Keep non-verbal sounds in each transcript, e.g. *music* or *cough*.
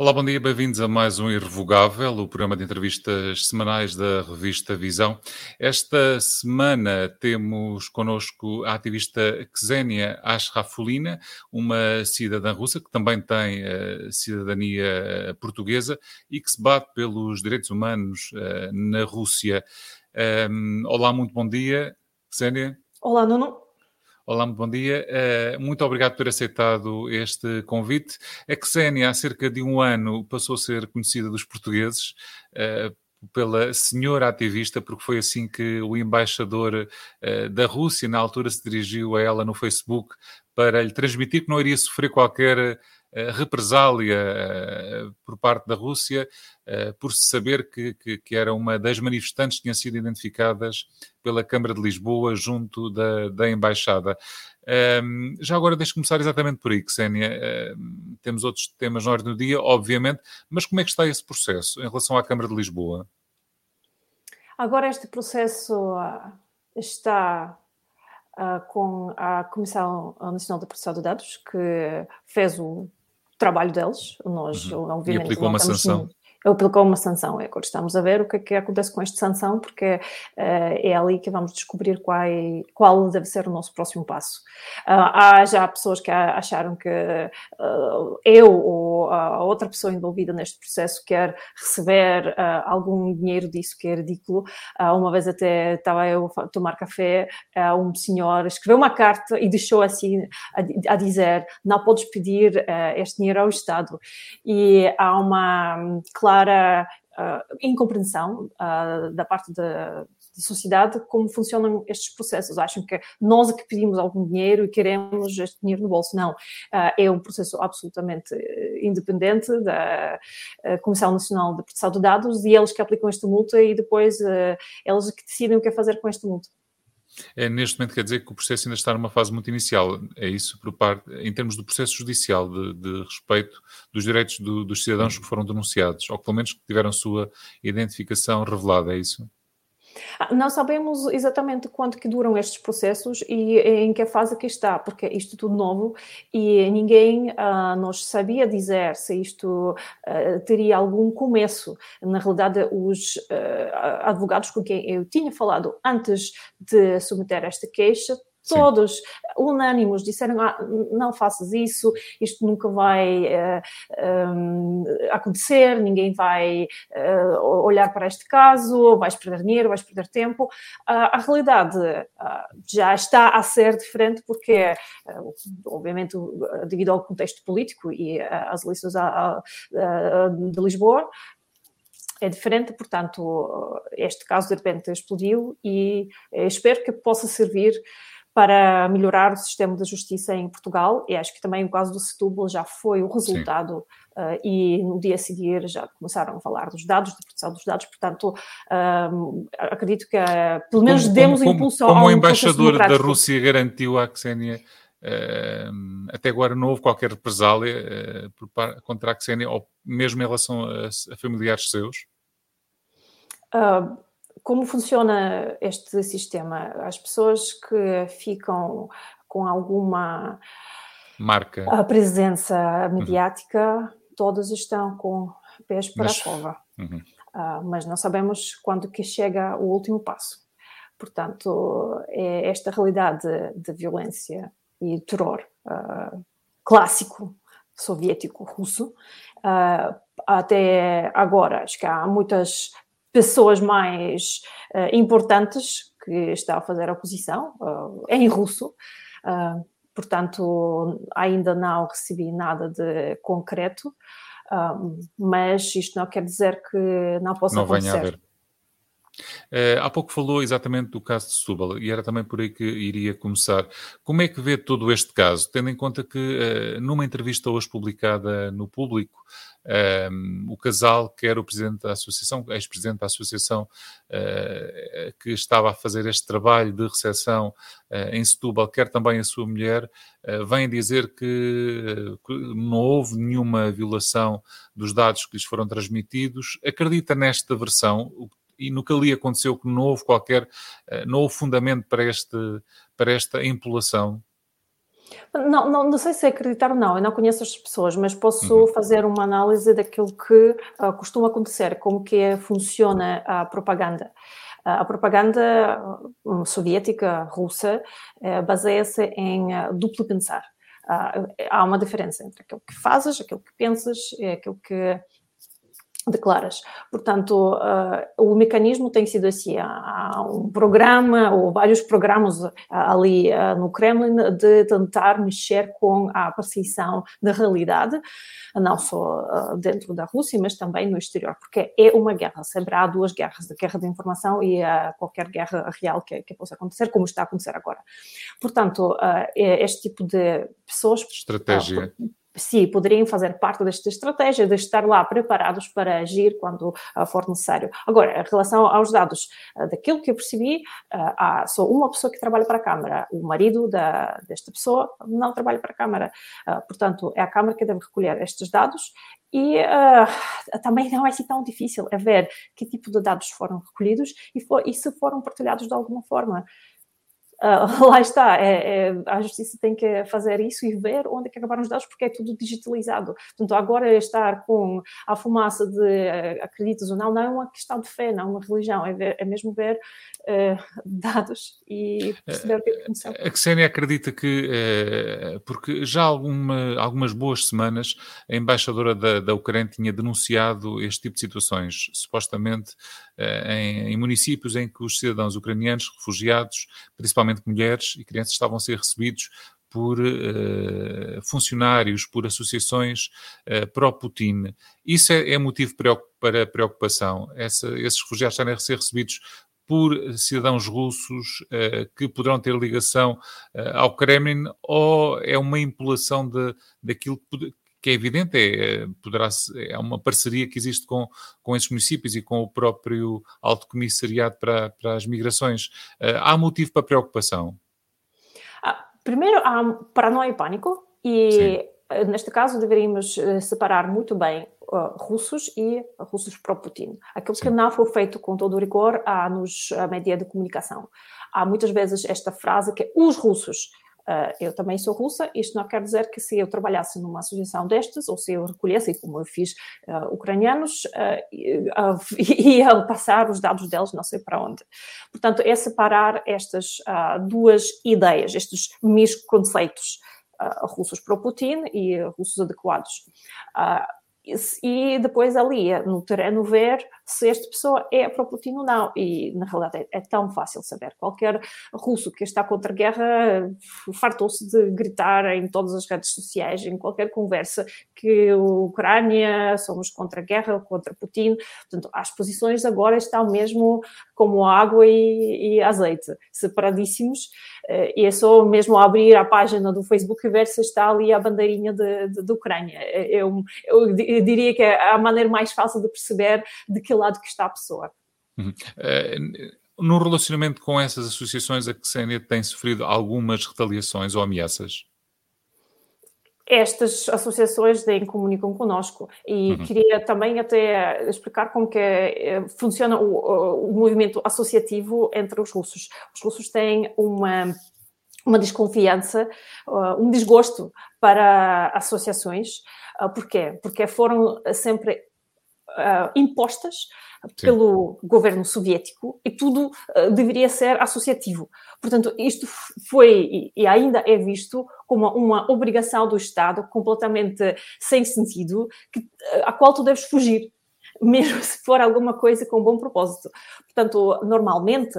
Olá, bom dia, bem-vindos a mais um Irrevogável, o programa de entrevistas semanais da revista Visão. Esta semana temos connosco a ativista Xenia Ashrafulina, uma cidadã russa que também tem uh, cidadania portuguesa e que se bate pelos direitos humanos uh, na Rússia. Um, olá, muito bom dia, Xenia. Olá, Nuno. Olá, muito bom dia. Uh, muito obrigado por ter aceitado este convite. A Xénia, há cerca de um ano, passou a ser conhecida dos portugueses uh, pela senhora ativista, porque foi assim que o embaixador uh, da Rússia, na altura, se dirigiu a ela no Facebook para lhe transmitir que não iria sofrer qualquer represália uh, por parte da Rússia uh, por se saber que, que, que, era uma das manifestantes que tinham sido identificadas pela Câmara de Lisboa junto da, da Embaixada. Um, já agora deixe começar exatamente por aí, Xénia. Uh, temos outros temas na ordem do dia, obviamente, mas como é que está esse processo em relação à Câmara de Lisboa? Agora este processo está Uh, com a Comissão Nacional de Proteção de Dados, que fez o trabalho deles. Nós, uhum. obviamente, e aplicou uma sanção aplicou uma sanção. É agora estamos a ver o que é que acontece com esta sanção, porque uh, é ali que vamos descobrir qual, qual deve ser o nosso próximo passo. Uh, há já pessoas que acharam que uh, eu ou a outra pessoa envolvida neste processo quer receber algum dinheiro disso, que é ridículo. uma vez até estava eu a tomar café, um senhor escreveu uma carta e deixou assim a, a dizer: não podes pedir este dinheiro ao Estado. E há uma clara uh, incompreensão uh, da parte da, da, sociedade como funcionam estes processos. Acham que nós é que pedimos algum dinheiro e queremos este dinheiro no bolso. Não. Uh, é um processo absolutamente independente da Comissão Nacional de Proteção de Dados e eles que aplicam esta multa e depois eles que decidem o que é fazer com esta multa. É, neste momento quer dizer que o processo ainda está numa fase muito inicial. É isso por parte, em termos do processo judicial, de, de respeito dos direitos do, dos cidadãos que foram denunciados, ou pelo menos que tiveram sua identificação revelada, é isso? Ah, não sabemos exatamente quanto que duram estes processos e em que fase que está, porque isto é tudo novo e ninguém uh, nos sabia dizer se isto uh, teria algum começo. Na realidade, os uh, advogados com quem eu tinha falado antes de submeter esta queixa Todos Sim. unânimos disseram: ah, não faças isso, isto nunca vai uh, eh, um, acontecer, ninguém vai uh, olhar para este caso, vais perder dinheiro, vais perder tempo. Uh, a realidade já está a ser diferente, porque, obviamente, devido ao contexto político e às eleições de Lisboa, é diferente, portanto, este caso de repente explodiu e espero que possa servir para melhorar o sistema da justiça em Portugal. E acho que também o caso do Setúbal já foi o resultado uh, e no dia a seguir já começaram a falar dos dados, da proteção dos dados. Portanto, um, acredito que uh, pelo menos como, demos como, impulso como, ao Como o embaixador da Rússia garantiu à Xenia Uh, até agora não houve qualquer represália uh, contra a Xenia, ou mesmo em relação a, a familiares seus? Uh, como funciona este sistema? As pessoas que ficam com alguma marca, presença mediática, uhum. todas estão com pés para mas, a cova. Uhum. Uh, mas não sabemos quando que chega o último passo. Portanto, é esta realidade de, de violência e terror uh, clássico soviético russo. Uh, até agora, acho que há muitas pessoas mais uh, importantes que estão a fazer a oposição, uh, em russo. Uh, portanto, ainda não recebi nada de concreto, mas isto não quer dizer que não possa não acontecer. Venha a. Uh, há pouco falou exatamente do caso de Setúbal e era também por aí que iria começar. Como é que vê todo este caso, tendo em conta que numa entrevista hoje publicada no Público, uh, o casal, que era o presidente da associação, ex-presidente da associação, que estava a fazer este trabalho de recepção em Setúbal, quer também a sua mulher, vem dizer que, que não houve nenhuma violação dos dados que lhes foram transmitidos. Acredita nesta versão? e no que ali aconteceu que não houve qualquer, não houve fundamento para, este, para esta empolação? Não, não, não sei se é acreditar ou não, eu não conheço as pessoas, mas posso uhum. fazer uma análise daquilo que uh, costuma acontecer, como que é, funciona a propaganda. Uh, a propaganda uh, soviética, russa, uh, baseia-se em duplo pensar. há uma diferença entre aquilo que fazes, aquilo que pensas, aquilo que declaras. Portanto, uh, o mecanismo tem sido assim, há um programa ou vários programas uh, ali uh, no Kremlin de tentar mexer com a percepção da realidade, não só dentro da Rússia, mas também no exterior, porque é uma guerra, sempre há duas guerras, a guerra de informação e qualquer guerra real que, que, possa acontecer, como está a acontecer agora. Portanto, é este tipo de pessoas... Estratégia sim, poderiam fazer parte desta estratégia de estar lá preparados para agir quando uh, for necessário. Agora, em relação aos dados, uh, daquilo que eu percebi, uh, há só uma pessoa que trabalha para a Câmara, o marido da, desta pessoa não trabalha para a Câmara, portanto, é a Câmara que deve recolher estes dados e também não é assim tão difícil é ver que tipo de dados foram recolhidos e, for, e se foram partilhados de alguma forma. Uh, *laughs* lá está, é, é, a justiça tem que fazer isso e ver onde é que acabaram os dados, porque é tudo digitalizado. Portanto, agora estar com a fumaça de uh, acreditas ou não, não é uma questão de fé, não é uma religião, é, ver, é mesmo ver uh, *laughs* dados e perceber o que é aconteceu. A Xenia acredita que, porque já há alguma, algumas boas semanas, a embaixadora da, da Ucrânia tinha denunciado este tipo de situações, supostamente em, em municípios em que os cidadãos ucranianos, refugiados, principalmente mulheres e crianças, estavam a ser recebidos por uh, funcionários, por associações uh, pró-Putin. Isso é, é motivo para preocupação. Essa, esses refugiados estarem a ser recebidos por cidadãos russos uh, que poderão ter ligação ao Kremlin ou é uma impulação daquilo que, que é evidente, é, poderá, é uma parceria que existe com, com esses municípios e com o próprio Alto Comissariado para, para as Migrações. Uh, há motivo para preocupação? Ah, primeiro, há paranoia e pânico, e Sim. Eh, neste caso deveríamos eh, separar muito bem uh, russos e russos pró-Putin. Aquilo Sim. que não foi feito com todo o rigor há nos média de comunicação. Há muitas vezes esta frase que os russos Uh, eu também sou russa, isto não quer dizer que se eu trabalhasse numa associação destas, ou se eu recolhesse, como eu fiz, uh, ucranianos, *laughs* uh, ia passar os dados deles não sei para onde. Portanto, é separar estas duas ideias, estes misconceitos, russos para o Putin e russos adequados e depois ali no terreno ver se esta pessoa é Putin ou não. E na realidade é, é, tão fácil saber. Qualquer russo que está contra a guerra fartou-se de gritar em todas as redes sociais, em qualquer conversa, que a Ucrânia somos contra a guerra, contra Putin. Portanto, as posições agora estão mesmo como água e, e azeite, separadíssimos. Eh, e é só mesmo abrir a página do Facebook e ver se está ali a bandeirinha da Ucrânia. Eu, eu, eu, diria que é a maneira mais fácil de perceber de que lado que está a pessoa. Uhum. Uh, no relacionamento com essas associações, a Xenia tem sofrido algumas retaliações ou ameaças? Estas associações nem comunicam conosco e uhum. queria também até explicar como que eh, funciona o, o, movimento associativo entre os russos. Os russos têm uma uma desconfiança, uh, um desgosto para associações. Uh, porquê? Porque foram sempre uh, impostas Sim. pelo governo soviético e tudo uh, deveria ser associativo. Portanto, isto foi e ainda é visto como uma obrigação do Estado completamente sem sentido, que, uh, a qual tu deves fugir, *laughs* mesmo se for alguma coisa com bom propósito. Portanto, normalmente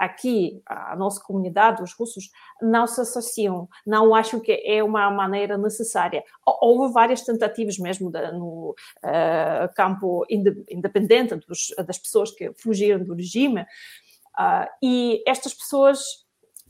aqui, a nossa comunidade, os russos, não se associam, não acham que é uma maneira necessária. Houve várias tentativas mesmo de, no uh, campo independente dos, das pessoas que fugiram do regime, uh, e estas pessoas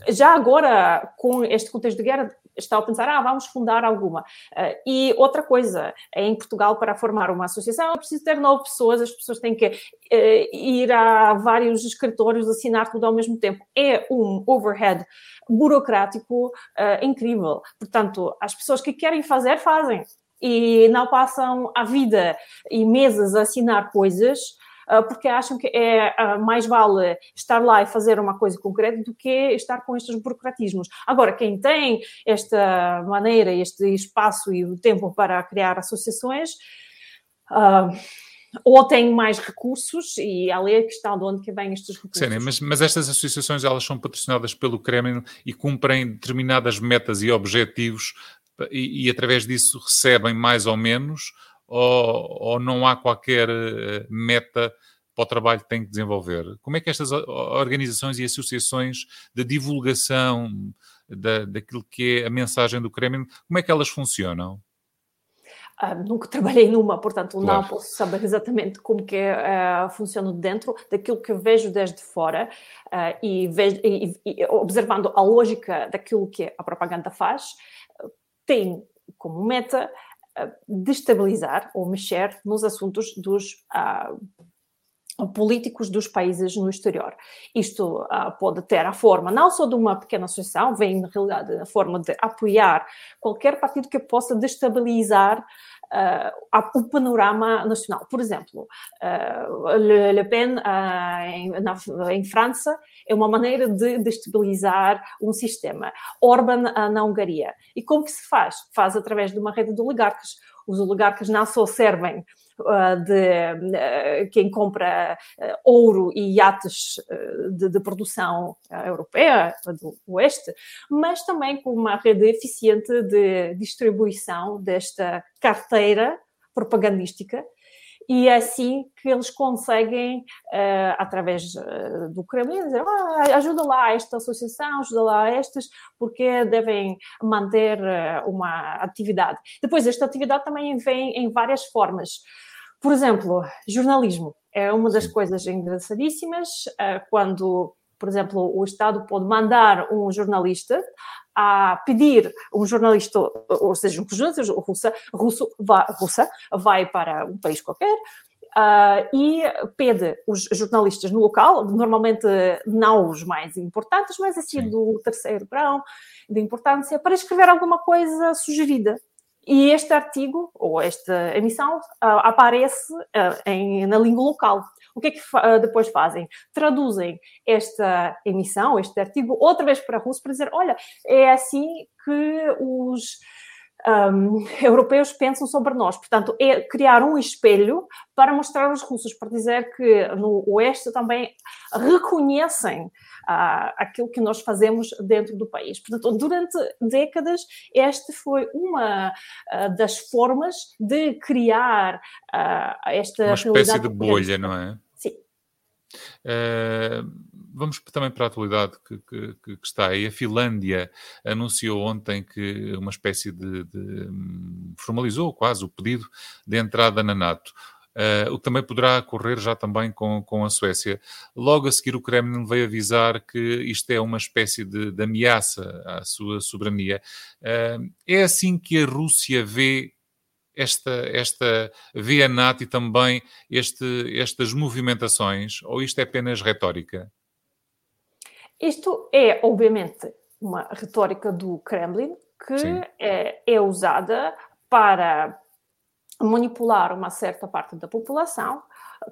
já agora, com este contexto de guerra, está a pensar, ah, vamos fundar alguma. Uh, e outra coisa, em Portugal, para formar uma associação, é preciso ter nove pessoas, as pessoas têm que uh, ir a vários escritórios, assinar tudo ao mesmo tempo. É um overhead burocrático uh, incrível. Portanto, as pessoas que querem fazer, fazem. E não passam a vida e meses a assinar coisas porque acham que é mais vale estar lá e fazer uma coisa concreta do que estar com estes burocratismos. Agora, quem tem esta maneira, este espaço e o tempo para criar associações, Uh, ou tem mais recursos, e ali é a questão de onde que vêm estes recursos. Sim, mas, mas estas associações elas são patrocinadas pelo Kremlin e cumprem determinadas metas e objetivos e, e através disso recebem mais ou menos, ou, ou não há qualquer eh, meta para o trabalho que têm que desenvolver? Como é que estas organizações e associações de divulgação da, daquilo que é a mensagem do Kremlin, como é que elas funcionam? Uh, nunca trabalhei numa, portanto claro. não posso saber exatamente como que uh, funciona dentro daquilo que vejo desde fora uh, e, vejo, e, e, observando a lógica daquilo que a propaganda faz, tem como meta destabilizar ou mexer nos assuntos dos políticos dos países no exterior. Isto uh, pode ter a forma não só de uma pequena associação, vem na realidade a forma de apoiar qualquer partido que possa destabilizar uh, o panorama nacional. Por exemplo, uh, Le, Pen em, na, em, França é uma maneira de destabilizar um sistema. Orban na Hungria. E como que se faz? Faz através de uma rede de oligarcas. Os oligarcas não só servem de eh, quem compra eh, ouro e iates de, de produção europeia, do Oeste, mas também com uma rede eficiente de distribuição desta carteira propagandística e é assim que eles conseguem, uh, através do Kremlin, dizer ah, ajuda lá esta associação, ajuda lá estas, porque devem manter uma atividade. Depois, esta atividade também vem em várias formas. Por exemplo, jornalismo é uma das coisas engraçadíssimas eh, quando, por exemplo, o Estado pode mandar um jornalista a pedir um jornalista, ou seja, um jornalista russa, russo, vai, russa, vai para um país qualquer Uh, e pede os jornalistas no local, normalmente não os mais importantes, mas assim Sim. do terceiro grau de importância, para escrever alguma coisa sugerida. E este artigo, ou esta emissão, uh, aparece uh, em, na língua local. O que é que uh, depois fazem? Traduzem esta emissão, este artigo, outra vez para russo, para dizer: olha, é assim que os um, europeus pensam sobre nós. Portanto, é criar um espelho para mostrar aos russos, para dizer que no Oeste também reconhecem aquilo que nós fazemos dentro do país. Portanto, durante décadas, esta foi uma das formas de criar esta uma espécie de bolha, não é? Sim. Uh, vamos também para a atualidade que, que, que, está aí. A Finlândia anunciou ontem que uma espécie de, de hum, formalizou quase o pedido de entrada na NATO. Uh, o que também poderá ocorrer já também com, com a Suécia. Logo a seguir, o Kremlin veio avisar que isto é uma espécie de, de ameaça à sua soberania. Uh, é assim que a Rússia vê esta, esta vê a NATO e também este, estas movimentações, ou isto é apenas retórica? Isto é, obviamente, uma retórica do Kremlin que é, é usada para manipular uma certa parte da população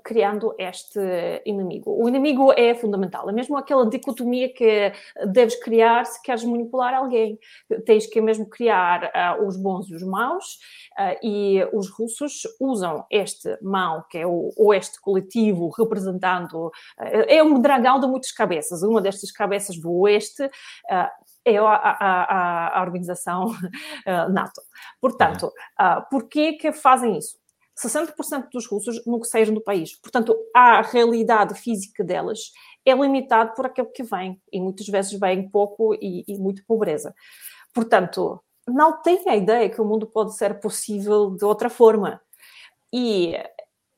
criando este inimigo. O inimigo é fundamental, é mesmo aquela dicotomia que deves criar se queres manipular alguém. Tens que mesmo criar uh, os bons e os maus, uh, e os russos usam este mau, que é o oeste coletivo, representando. Uh, é um dragão de muitas cabeças. Uma destas cabeças do oeste é a, a, a, organização *laughs* NATO. Portanto, uh, por que que fazem isso? 60% dos russos nunca saíram do país. Portanto, a realidade física delas é limitada por aquilo que vem. E muitas vezes vem pouco e, e muito pobreza. Portanto, não têm a ideia que o mundo pode ser possível de outra forma. E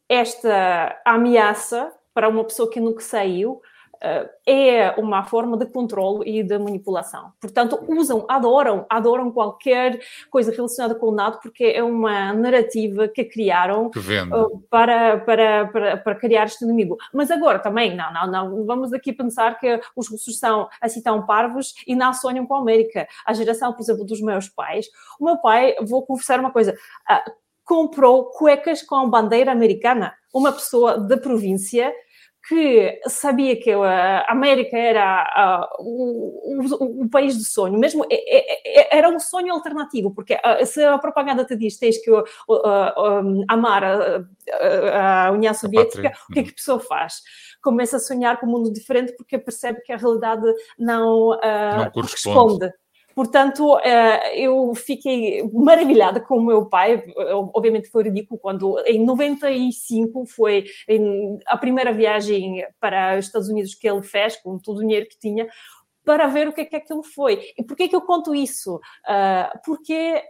esta ameaça para uma pessoa que nunca saiu é uma forma de controle e de manipulação. Portanto, usam, adoram, adoram qualquer coisa relacionada com o NATO, porque é uma narrativa que criaram que eh, para, para, para, para, criar este inimigo. Mas agora também, não, não, não, vamos aqui pensar que os russos são assim tão parvos e não sonham com a América. A geração, por exemplo, dos meus pais, o meu pai, vou confessar uma coisa, uh, comprou cuecas com bandeira americana. Uma pessoa da província que sabia que a América era uh, o, o, o, país do sonho, mesmo era um sonho alternativo, porque uh, se a propaganda te diz tens que uh, amar a, a, União Soviética, o que é que a pessoa faz? Começa a sonhar com um mundo diferente porque percebe que a realidade não, não corresponde. corresponde. Portanto, eh, eu fiquei maravilhada com o meu pai. Obviamente foi ridículo quando, em 95, foi a primeira viagem para os Estados Unidos que ele fez, com todo o dinheiro que tinha, para ver o que é que aquilo foi. E por que é que eu conto isso? Eh, porque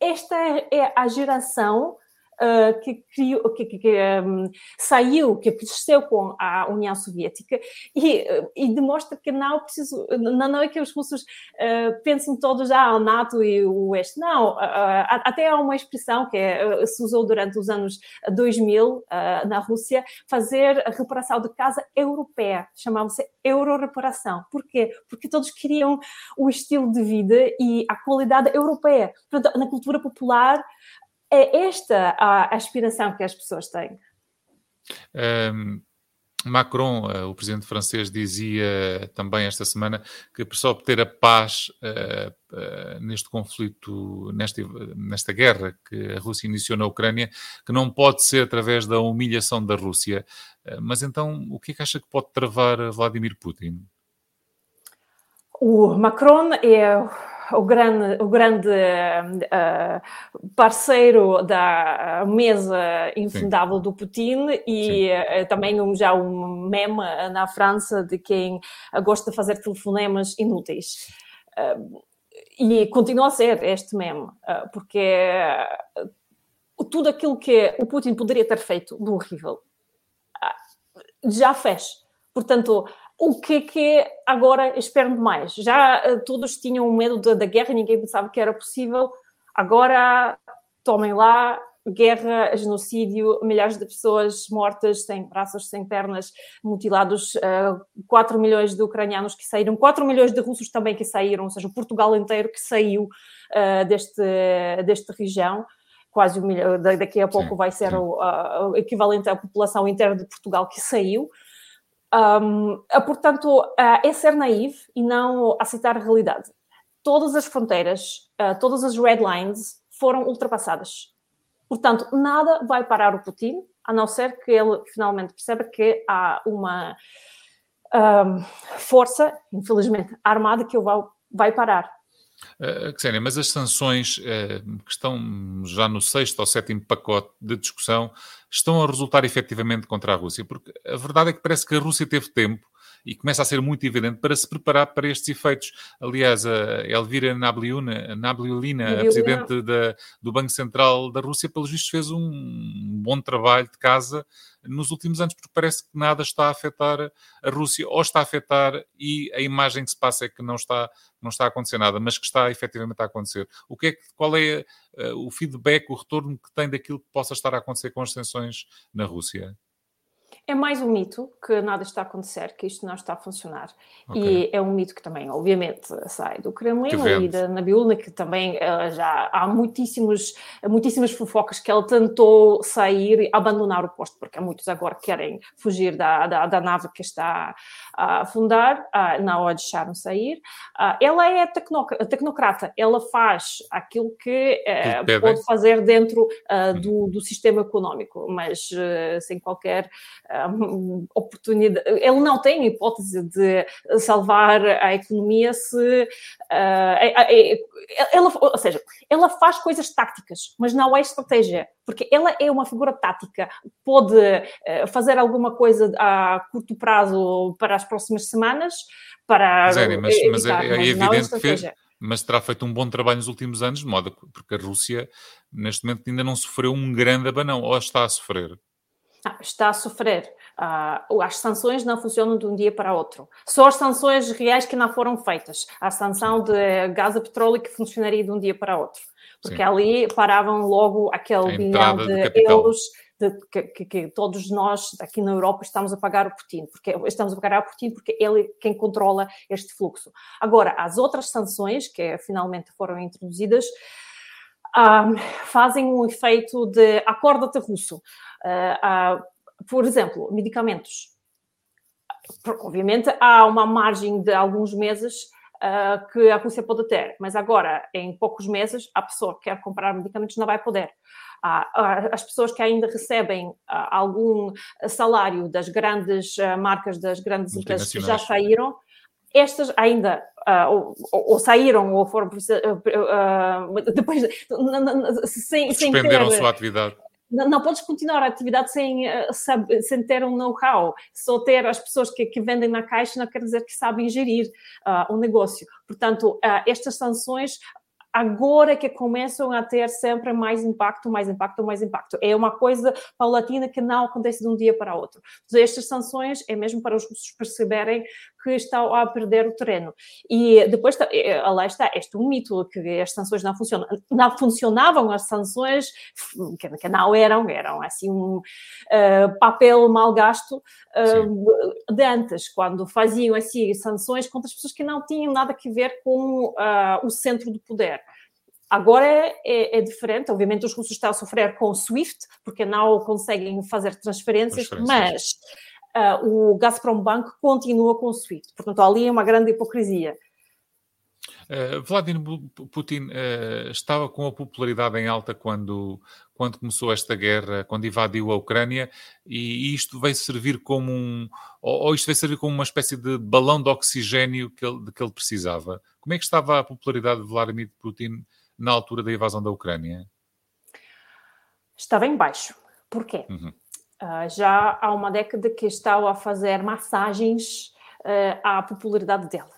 esta é a geração uh, que, criou, que, que, um, saiu, que cresceu com a União Soviética e, e demonstra que não preciso, não, é que os russos uh, todos ah, o NATO e o Oeste. Não, uh, até há uma expressão que é, se usou durante os anos 2000 na Rússia, fazer a reparação de casa europeia, chamava-se euro-reparação. Porquê? Porque todos queriam o estilo de vida e a qualidade europeia. Na cultura popular, é esta a aspiração que as pessoas têm. Um, Macron, uh, o presidente francês, dizia também esta semana que para só obter a paz uh, uh, neste conflito, nesta, nesta guerra que a Rússia iniciou na Ucrânia, que não pode ser através da humilhação da Rússia. mas então, o que é que acha que pode travar Vladimir Putin? O Macron é o grande, o grande uh, parceiro da mesa infundável Sim. do Putin e uh, também um, já um meme na França de quem gosta de fazer telefonemas inúteis. Uh, e continua a ser este meme, porque tudo aquilo que o Putin poderia ter feito do horrível já fez. Portanto, o que é que agora esperam demais? Já uh, todos tinham medo da, guerra, ninguém pensava que era possível. Agora tomem lá guerra, genocídio, milhares de pessoas mortas, sem braços, sem pernas, mutilados, uh, eh, 4 milhões de ucranianos que saíram, 4 milhões de russos também que saíram, ou seja, o Portugal inteiro que saiu uh, deste, desta região. Quase um milhão, daqui a pouco vai ser o, uh, o equivalente à população inteira de Portugal que saiu. Um, portanto, é ser naivo e não aceitar a realidade. Todas as fronteiras, todas as red lines foram ultrapassadas. Portanto, nada vai parar o Putin, a não ser que ele finalmente perceba que há uma um, força, infelizmente, armada que o vai, vai parar. Uh, Xenia, mas as sanções uh, que estão já no sexto ou sétimo pacote de discussão estão a resultar efetivamente contra a Rússia? Porque a verdade é que parece que a Rússia teve tempo e começa a ser muito evidente para se preparar para estes efeitos. Aliás, a Elvira Nabliuna, Nabliulina, a presidente da, do Banco Central da Rússia, pelos vistos, fez um bom trabalho de casa nos últimos anos, porque parece que nada está a afetar a Rússia, ou está a afetar e a imagem que se passa é que não está, não está a acontecer nada, mas que está efetivamente a acontecer. O que é, qual é uh, o feedback, o retorno que tem daquilo que possa estar a acontecer com as sanções na Rússia? É mais um mito que nada está a acontecer, que isto não está a funcionar. Okay. E é um mito que também, obviamente, sai do Kremlin e da Nabiulna, que também uh, já há muitíssimos, muitíssimas fofocas que ela tentou sair e abandonar o posto, porque há muitos agora que querem fugir da, da, da nave que está a afundar, uh, não a deixaram sair. Uh, ela é tecnocrata, ela faz aquilo que uh, pode fazer dentro uh, do, do, sistema económico, mas sem qualquer oportunidade. Ele não tem hipótese de salvar a economia se. Uh, ela, ou seja, ela faz coisas táticas, mas não é estratégia, porque ela é uma figura tática, pode uh, fazer alguma coisa a curto prazo para as próximas semanas. Para Zé, mas, mas é, é, evidente que fez, mas terá feito um bom trabalho nos últimos anos, de modo porque a Rússia, neste momento, ainda não sofreu um grande abanão, ou está a sofrer? Ah, está a sofrer. Uh, as sanções não funcionam de um dia para outro. Só as sanções reais que não foram feitas. A sanção de gás e petróleo que funcionaria de um dia para outro. Porque Sim. ali paravam logo aquele bilhão de, de euros de, que, que, que, todos nós aqui na Europa estamos a pagar o Putin, porque estamos a pagar o Putin porque ele é quem controla este fluxo. Agora, as outras sanções que finalmente foram introduzidas, uh, fazem um efeito de acorda-te russo. Uh, por exemplo, medicamentos. Obviamente há uma margem de alguns meses uh, que a Rússia pode ter, mas agora, em poucos meses, a pessoa que quer comprar medicamentos não vai poder. Uh, as pessoas que ainda recebem uh, algum salário das grandes marcas, das grandes empresas que já saíram, estas ainda uh, ou, ou, saíram ou foram uh, depois sem, sem ter, sua atividade não, não podes continuar a atividade sem, eh, sem ter um know-how. Só ter as pessoas que, que, vendem na caixa não quer dizer que sabem gerir uh, o negócio. Portanto, uh, estas sanções agora que começam a ter sempre mais impacto, mais impacto, mais impacto. É uma coisa paulatina que não acontece de um dia para outro. Estas sanções é mesmo para os russos perceberem que estão a perder o terreno. E depois, eh, lá está, este é um mito, que as sanções não funcionam. Não funcionavam as sanções, que não eram, eram assim um uh, papel mal gasto uh, de antes, quando faziam assim sanções contra as pessoas que não tinham nada a ver com uh, o centro do poder. Agora é, é, é, diferente, obviamente os russos estão a sofrer com o SWIFT, porque não conseguem fazer transferências, transferências. mas uh, o Gazprom Bank continua com o SWIFT. Portanto, ali é uma grande hipocrisia. Uh, Vladimir Putin uh, estava com a popularidade em alta quando, quando começou esta guerra, quando invadiu a Ucrânia, e, isto veio servir como um. Ou, ou, isto veio servir como uma espécie de balão de oxigênio que ele, de que ele precisava. Como é que estava a popularidade de Vladimir Putin na altura da invasão da Ucrânia? Estava em baixo. Porquê? Uhum. Uh, já há uma década que estava a fazer massagens uh, à popularidade dela,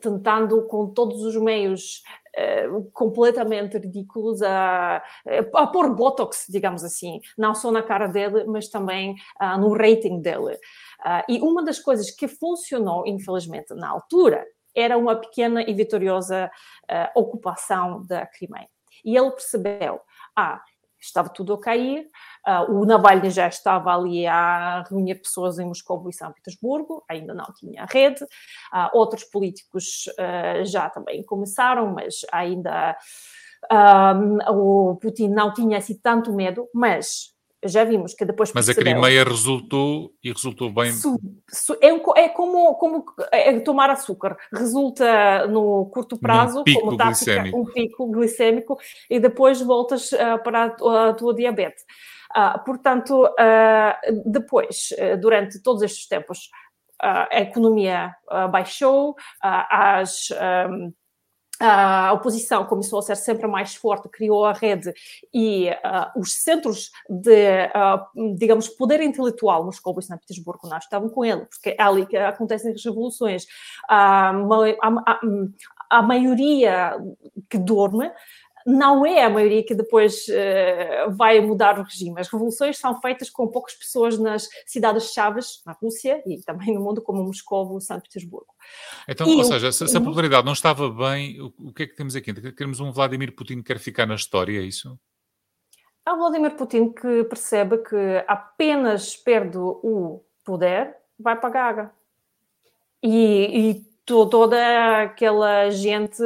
tentando com todos os meios uh, completamente ridículos a, a pôr botox, digamos assim, não só na cara dele, mas também no rating dele. e uma das coisas que funcionou, infelizmente, na altura, era uma pequena e vitoriosa ocupação da Crimeia. E ele percebeu, ah, estava tudo a cair. Uh, o Navalny já estava ali a reunir pessoas em Moscou e São Petersburgo, ainda não tinha rede. Uh, outros políticos uh, já também começaram, mas ainda o Putin não tinha assim tanto medo. Mas já vimos que depois Mas a Crimeia resultou e resultou bem. É, um, é, como, como é tomar açúcar. Resulta no curto prazo, pico como glicémico. um pico glicémico, e depois voltas uh, para a, a, tua diabetes. Uh, portanto, uh, depois, durante todos estes tempos, a economia baixou, as. Um, a oposição começou a ser sempre mais forte, criou a rede e uh, os centros de, uh, digamos, poder intelectual, Moscou e São Petersburgo, nós estavam com ele, porque é ali que acontecem as revoluções. Uh, a, a, a, maioria que dorme não é a maioria que depois uh, vai mudar o regime. As revoluções são feitas com poucas pessoas nas cidades-chaves, na Rússia e também no mundo, como Moscou e São Petersburgo. Então, e ou seja, se, se, a popularidade não estava bem, o, o, que é que temos aqui? Queremos um Vladimir Putin que quer ficar na história, é isso? Há Vladimir Putin que percebe que apenas perde o poder, vai para a gaga. E, e toda aquela gente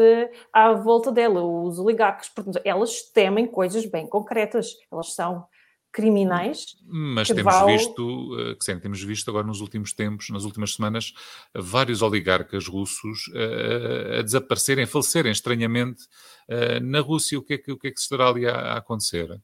à volta dela, os oligarcas, portanto, elas temem coisas bem concretas, elas são criminais. Mas temos visto, eh, que sim, temos visto agora nos últimos tempos, nas últimas semanas, vários oligarcas russos uh, a desaparecerem, a falecerem estranhamente na Rússia. O que, é que, o que é que estará ali a, a acontecer?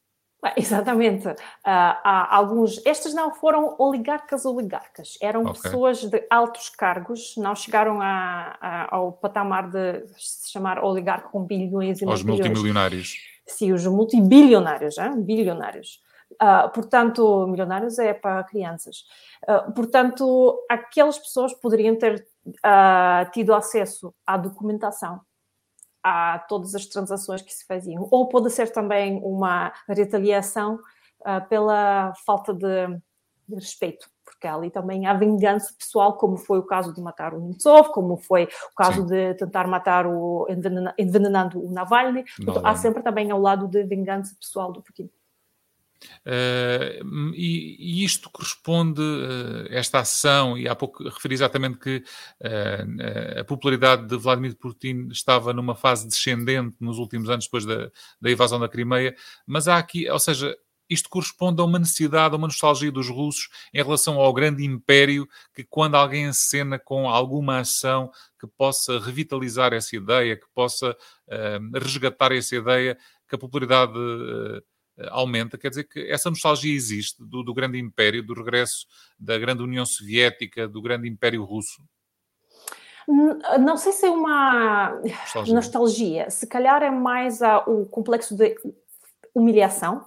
*laughs* Exatamente. Uh, há alguns. Estas não foram oligarcas oligarcas, eram okay. pessoas de altos cargos, não chegaram a, a, ao patamar de se chamar oligarca com bilhões e Os multimilionários. Sim, os multibilionários, hein? bilionários. Uh, portanto, milionários é para crianças. Uh, portanto, aquelas pessoas poderiam ter tido acesso à documentação a todas as transações que se faziam. Ou pode ser também uma retaliação uh, pela falta de, de, respeito, porque ali também há vingança pessoal, como foi o caso de matar o Nemtsov, como foi o caso Sim. de tentar matar o envenenando o Navalny. Então, há sempre também ao lado de vingança pessoal do Putin. Uh, e, e, isto corresponde, uh, esta ação, e há pouco referi exatamente que uh, a popularidade de Vladimir Putin estava numa fase descendente nos últimos anos, depois da, da invasão da Crimeia, mas há aqui, ou seja, isto corresponde a uma necessidade, a uma nostalgia dos russos em relação ao grande império que, quando alguém encena com alguma ação que possa revitalizar essa ideia, que possa resgatar essa ideia, que a popularidade aumenta. Quer dizer que essa nostalgia existe do, do, grande império, do regresso da grande União Soviética, do grande império russo. Não sei se é uma nostalgia, nostalgia. se calhar é mais o complexo de humilhação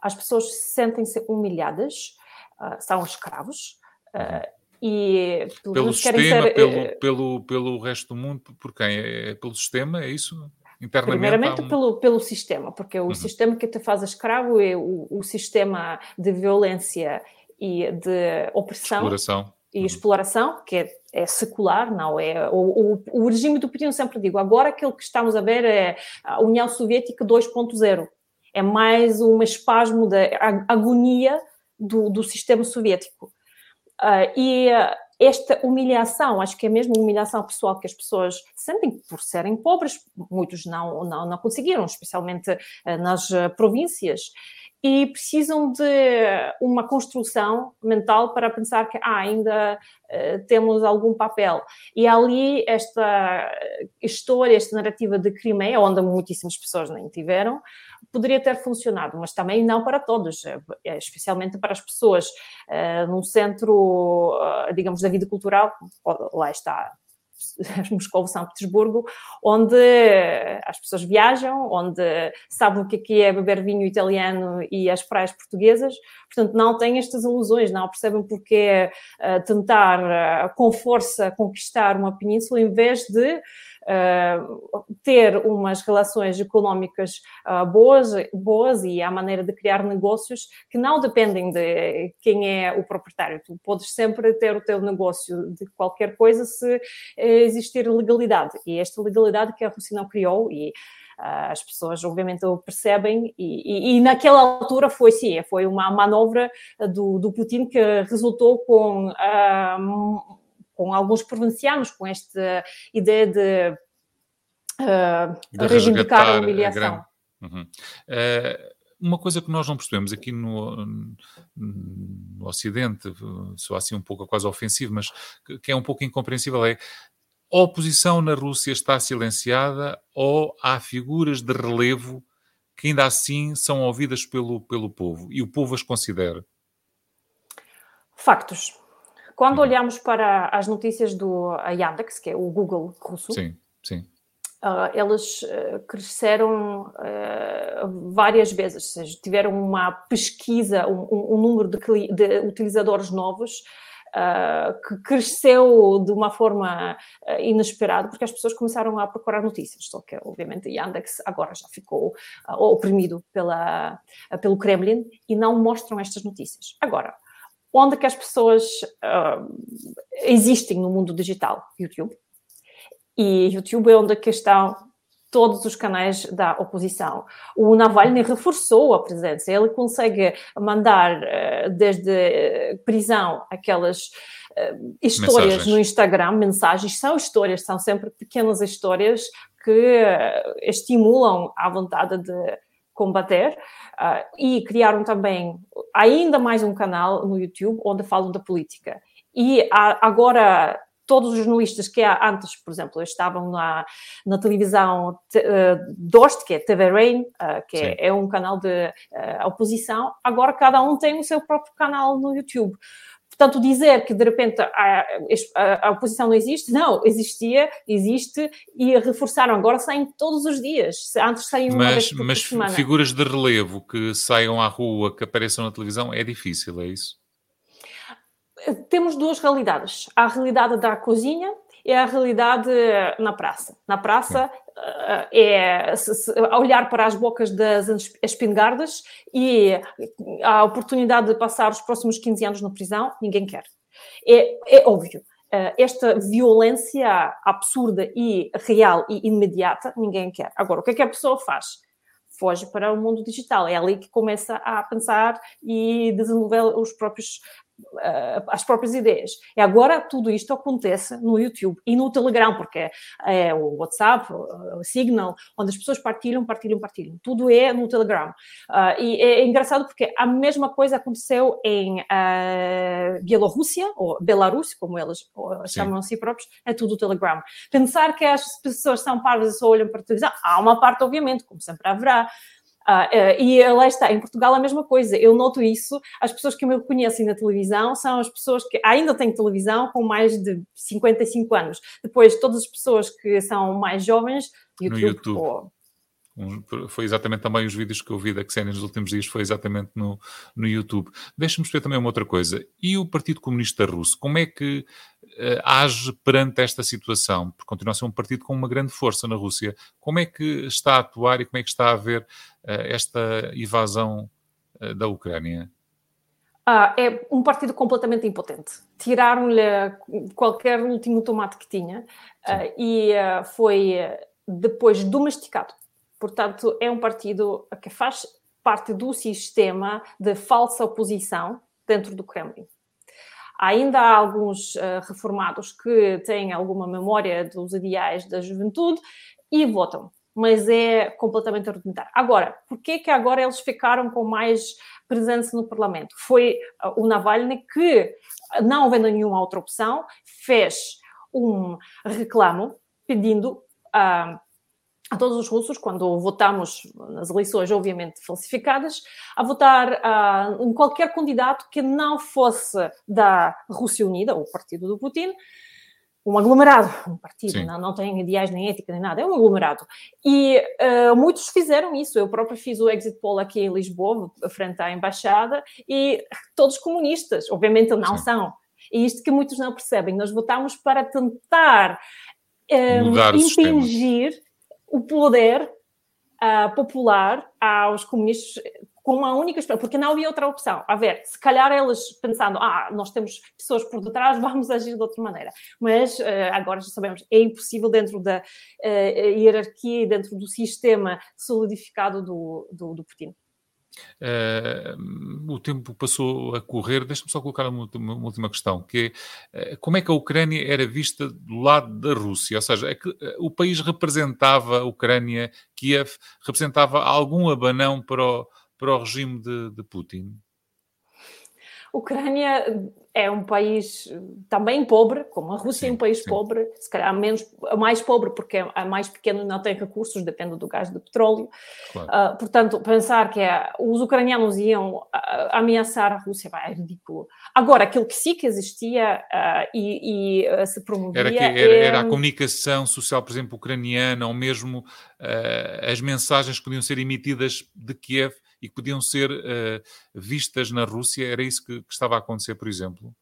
as pessoas sentem-se humilhadas, uh, são escravos. Uh, e pelo sistema, ser, pelo, pelo, pelo resto do mundo, por quem? É, é pelo sistema, é isso? Internamente, Primeiramente um... pelo, pelo sistema, porque é o uhum. sistema que te faz escravo é o, o sistema de violência e de opressão exploração. e uhum. exploração, que é, é, secular, não é? O, o, o regime do Putin, sempre digo, agora aquilo que estamos a ver é a União Soviética 2.0 é mais um espasmo da agonia do, do sistema soviético. Uh, e esta humilhação, acho que é mesmo humilhação pessoal que as pessoas sentem por serem pobres, muitos não, não, não conseguiram, especialmente uh, nas províncias, e precisam de uma construção mental para pensar que ah, ainda uh, temos algum papel. E ali esta história, esta narrativa de Crimeia, onde muitíssimas pessoas nem tiveram, poderia ter funcionado, mas também não para todos, eh, especialmente para as pessoas uh, num centro, uh, digamos, da vida cultural, lá está *laughs* Moscou, São Petersburgo, onde as pessoas viajam, onde sabem o que é, é beber vinho italiano e as praias portuguesas, portanto não têm estas ilusões, não percebem porque tentar com força conquistar uma península em vez de ter umas relações económicas uh, boas, boas e a maneira de criar negócios que não dependem de quem é o proprietário. Tu podes sempre ter o teu negócio de qualquer coisa se existir legalidade. E esta legalidade que a Rússia não criou e Uh, as pessoas obviamente o percebem e, e, e, naquela altura foi sim, foi uma manobra do, do Putin que resultou com uh, com alguns provincianos, com esta ideia de, uh, de reivindicar a humilhação. Uhum. Uh, uma coisa que nós não percebemos aqui no, no Ocidente, sou assim um pouco quase ofensivo, mas que, que é um pouco incompreensível, é a oposição na Rússia está silenciada ou há figuras de relevo que ainda assim são ouvidas pelo, pelo povo e o povo as considera? Factos. Quando uhum. olhamos para as notícias do Yandex, que é o Google russo, sim, sim. Uh, eles uh, cresceram uh, várias vezes, ou seja, tiveram uma pesquisa, um, um, um número de, de, utilizadores novos que cresceu de uma forma inesperada, porque as pessoas começaram a procurar notícias, só que obviamente Yandex agora já ficou oprimido pela, pelo Kremlin e não mostram estas notícias. Agora, onde que as pessoas uh, existem no mundo digital? YouTube. E YouTube é onde que estão todos os canais da oposição. O Navalny reforçou a presença, ele consegue mandar uh, desde prisão aquelas uh, histórias mensagens. no Instagram, mensagens, são histórias, são sempre pequenas histórias que estimulam a vontade de combater uh, e criaram também ainda mais um canal no YouTube onde falam da política. E agora todos os jornalistas que antes, por exemplo, estavam na, na televisão uh, Dost, que é TV Rain, uh, que é, é, um canal de uh, oposição, agora cada um tem o seu próprio canal no YouTube. Portanto, dizer que de repente a, a, a, oposição não existe, não, existia, existe e reforçaram. Agora saem todos os dias. Antes saíam uma mas, vez mas semana. figuras de relevo que saiam à rua, que apareçam na televisão, é difícil, é isso? Temos duas realidades. A realidade da cozinha e a realidade na praça. Na praça é olhar para as bocas das espingardas e a oportunidade de passar os próximos 15 anos na prisão, ninguém quer. É, é óbvio. Esta violência absurda e real e imediata, ninguém quer. Agora, o que é que a pessoa faz? foge para o mundo digital. É ali que começa a pensar e desenvolver os próprios as próprias ideias. E agora tudo isto acontece no YouTube e no Telegram, porque é o WhatsApp, o Signal, onde as pessoas partilham, partilham, partilham. Tudo é no Telegram. Uh, e é engraçado porque a mesma coisa aconteceu em uh, Bielorrússia, ou Belarus, como eles chamam a si próprios, é tudo o Telegram. Pensar que as pessoas são parvas e só olham para a televisão, há uma parte, obviamente, como sempre haverá, Uh, uh, e lá está, em Portugal a mesma coisa. Eu noto isso. As pessoas que me conhecem na televisão são as pessoas que ainda têm televisão com mais de 55 anos. Depois, todas as pessoas que são mais jovens, YouTube. No YouTube. Ou, foi exatamente também os vídeos que eu vi da Xenia nos últimos dias, foi exatamente no, no YouTube. Deixa-me perceber também uma outra coisa. E o Partido Comunista Russo, como é que age perante esta situação? Porque continua a ser um partido com uma grande força na Rússia. Como é que está a atuar e como é que está a ver uh, esta invasão uh, da Ucrânia? Ah, é um partido completamente impotente. Tiraram-lhe qualquer último tomate que tinha e foi depois domesticado Portanto, é um partido que faz parte do sistema de falsa oposição dentro do Kremlin. Ainda há alguns uh, reformados que têm alguma memória dos ideais da juventude e votam, mas é completamente rudimentar. Agora, por que que agora eles ficaram com mais presença no Parlamento? Foi uh, o Navalny que, não havendo nenhuma outra opção, fez um reclamo pedindo uh, a todos os russos, quando votamos nas eleições, obviamente falsificadas, a votar uh, em qualquer candidato que não fosse da Rússia Unida, o partido do Putin, um aglomerado, um partido, não, não, tem ideais nem ética nem nada, é um aglomerado. E uh, muitos fizeram isso. Eu própria fiz o exit poll aqui em Lisboa, frente à embaixada, e todos comunistas, obviamente não Sim. são. E isto que muitos não percebem, nós votamos para tentar um, impingir o poder uh, popular aos comunistas com uma única esperança, porque não havia outra opção. A ver, se calhar eles pensando, ah, nós temos pessoas por detrás, *laughs* vamos agir de outra maneira. Mas uh, agora já sabemos, é impossível dentro da uh, hierarquia e dentro do sistema solidificado do, do, do Putin. Uh, o tempo passou a correr. Deixa-me só colocar uma, uma, última questão, que é uh, como é que a Ucrânia era vista do lado da Rússia? Ou seja, é que, uh, o país representava a Ucrânia, Kiev, representava algum abanão para o, para o regime de, de Putin? Ucrânia é um país também pobre, como a Rússia é um país sim. pobre, se calhar menos, mais pobre porque é mais pequeno não tem recursos, depende do gás do petróleo. Claro. Uh, portanto, pensar que é, os ucranianos iam uh, ameaçar a Rússia é ridículo. Agora, aquilo que sim que existia uh, e, e se promovia... Era, que, era, é... era, a comunicação social, por exemplo, ucraniana, ou mesmo as mensagens que podiam ser emitidas de Kiev e que podiam ser uh, vistas na Rússia, era isso que, que, estava a acontecer, por exemplo?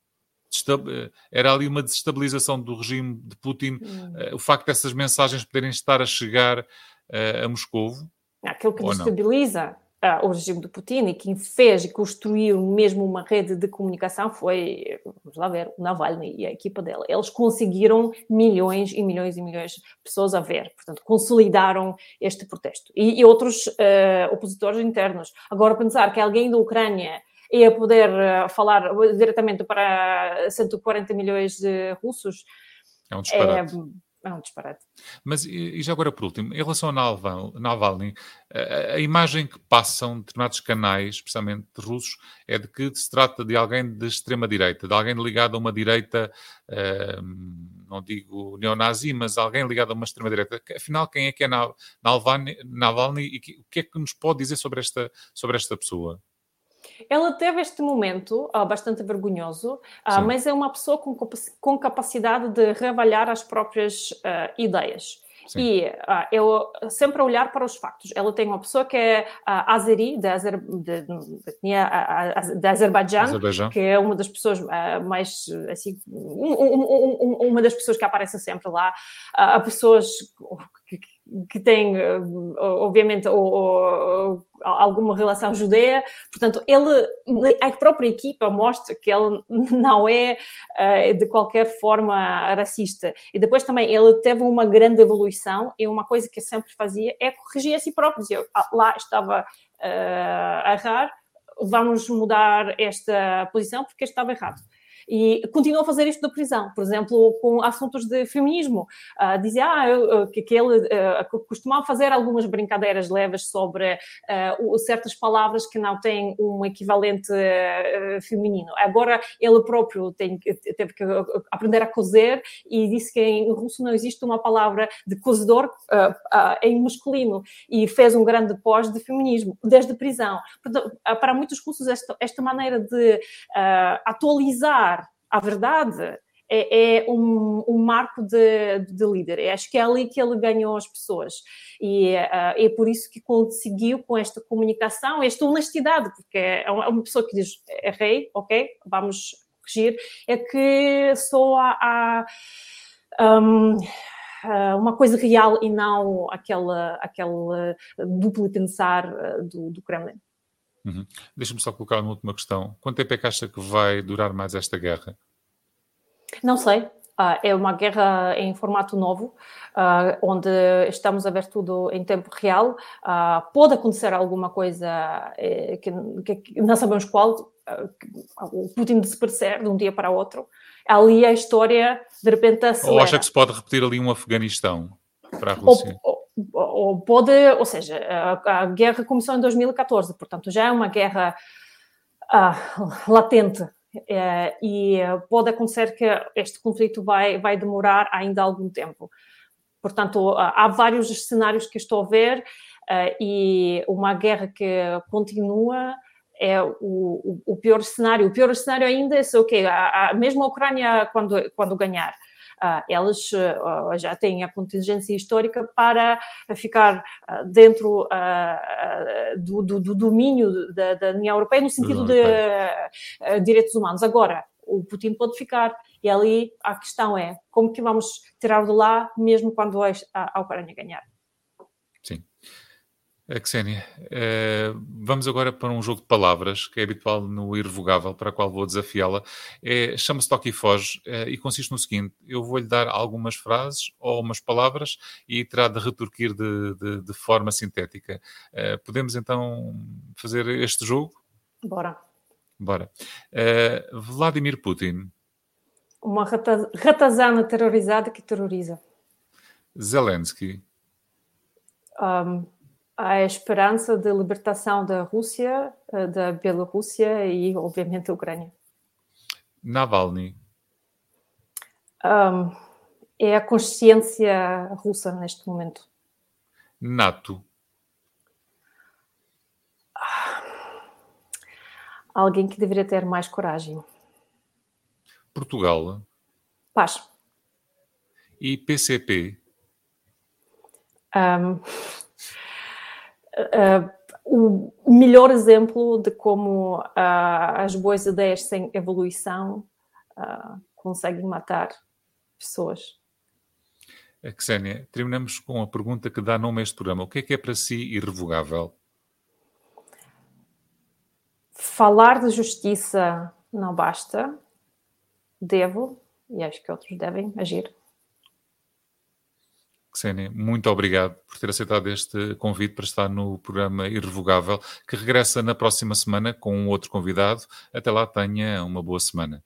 Eh, era ali uma desestabilização do regime de Putin, uh, o facto dessas mensagens poderem estar a chegar uh, a Moscou? Aquilo que destabiliza uh, o regime de Putin e quem fez e construiu mesmo uma rede de comunicação foi, vamos lá ver, o Navalny e a equipa dela. Eles conseguiram milhões e milhões e milhões de pessoas a ver, portanto, consolidaram este protesto. E, e outros uh, opositores internos. Agora, pensar que alguém da Ucrânia ia poder uh, falar diretamente para 140 milhões de russos. É um disparate. É, é um disparate. Mas, e já agora por último, em relação ao Navalny, a, a imagem que passam determinados canais, especialmente russos, é de que se trata de alguém de extrema-direita, de alguém ligado a uma direita, uh, não digo neonazi, mas alguém ligado a uma extrema-direita. Afinal, quem é que é Navalny, Navalny e o que é que nos pode dizer sobre esta, sobre esta pessoa? Ela teve este momento uh, bastante vergonhoso, uh, mas é uma pessoa com, com capacidade de reavaliar as próprias uh, ideias. Sim. E uh, eu sempre olhar para os factos. Ela tem uma pessoa que é uh, Azeri, da Azer, de, de, de Azerbaijão, que é uma das pessoas uh, mais, assim, um, um, um, uma das pessoas que aparece sempre lá. Há pessoas que, que tem, obviamente, ou, ou, alguma relação judeia. Portanto, ele, a própria equipa mostra que ele *laughs* não é de qualquer forma racista. E depois também ele teve uma grande evolução e uma coisa que sempre fazia é corrigir a si próprio. Dizia, ah, lá estava a errar, vamos mudar esta posição porque estava errado e continua a fazer isto da prisão, por exemplo, com assuntos de feminismo. Uh, dizia ah, eu, que, que ele uh, costumava fazer algumas brincadeiras leves sobre uh, certas palavras que não têm um equivalente uh, feminino. Agora ele próprio tem, teve que aprender a cozer e disse que em russo não existe uma palavra de cozedor em masculino e fez um grande pós de feminismo desde prisão. Para muitos russos esta, esta maneira de atualizar a verdade é, é um, um, marco de, de líder. acho que é ali que ele ganhou as pessoas. E uh, é por isso que conseguiu, com esta comunicação, esta honestidade, porque é uma pessoa que diz: errei, ok, vamos corrigir, é que só há. um, uma coisa real e não aquele duplo pensar do, do Kremlin. Uhum. Deixa-me só colocar uma última questão. Quanto tempo é que acha que vai durar mais esta guerra? Não sei. Uh, é uma guerra em formato novo, uh, onde estamos a ver tudo em tempo real. Uh, pode acontecer alguma coisa eh, que, que, não sabemos qual, o Putin desaparecer de um dia para o outro. Ali a história, de repente, acelera. Ou acha que se pode repetir ali um Afeganistão para a Rússia? Ou, ou, pode, ou seja, a, a, guerra começou em 2014, portanto já é uma guerra latente é, e pode acontecer que este conflito vai, vai demorar ainda algum tempo. Portanto, há vários cenários que estou a ver uh, e uma guerra que continua é o, o, o, pior cenário. O pior cenário ainda é se, okay, a, a, mesmo a Ucrânia, quando, quando ganhar, uh, elas uh, já têm a contingência histórica para ficar dentro do, do, do, domínio da, da, União Europeia no sentido de direitos humanos. Agora, o Putin pode ficar. E ali a questão é como que vamos tirar de lá mesmo quando a, a Ucrânia ganhar. A Xénia, uh, vamos agora para um jogo de palavras que é habitual no Irrevogável, para a qual vou desafiá-la. É, Chama-se Toque e Foge uh, e consiste no seguinte: eu vou-lhe dar algumas frases ou umas palavras e terá de retorquir de, de, de forma sintética. Podemos então fazer este jogo? Bora. Bora. Vladimir Putin. Uma ratazana terrorizada que terroriza. Zelensky. Um a esperança de libertação da Rússia, eh, da Bielorrússia e, obviamente, da Ucrânia. Navalny. Um, é a consciência russa neste momento. NATO. Alguém que deveria ter mais coragem. Portugal. Paz. E PCP. Um, o melhor exemplo de como uh, as boas ideias sem evolução uh, conseguem matar pessoas. Xénia, terminamos com a pergunta que dá nome a este programa. O que é que é para si irrevogável? Falar de justiça não basta. Devo, e acho que outros devem, agir. Xenia, muito obrigado por ter aceitado este convite para estar no programa Irrevogável, que regressa na próxima semana com um outro convidado. Até lá, tenha uma boa semana.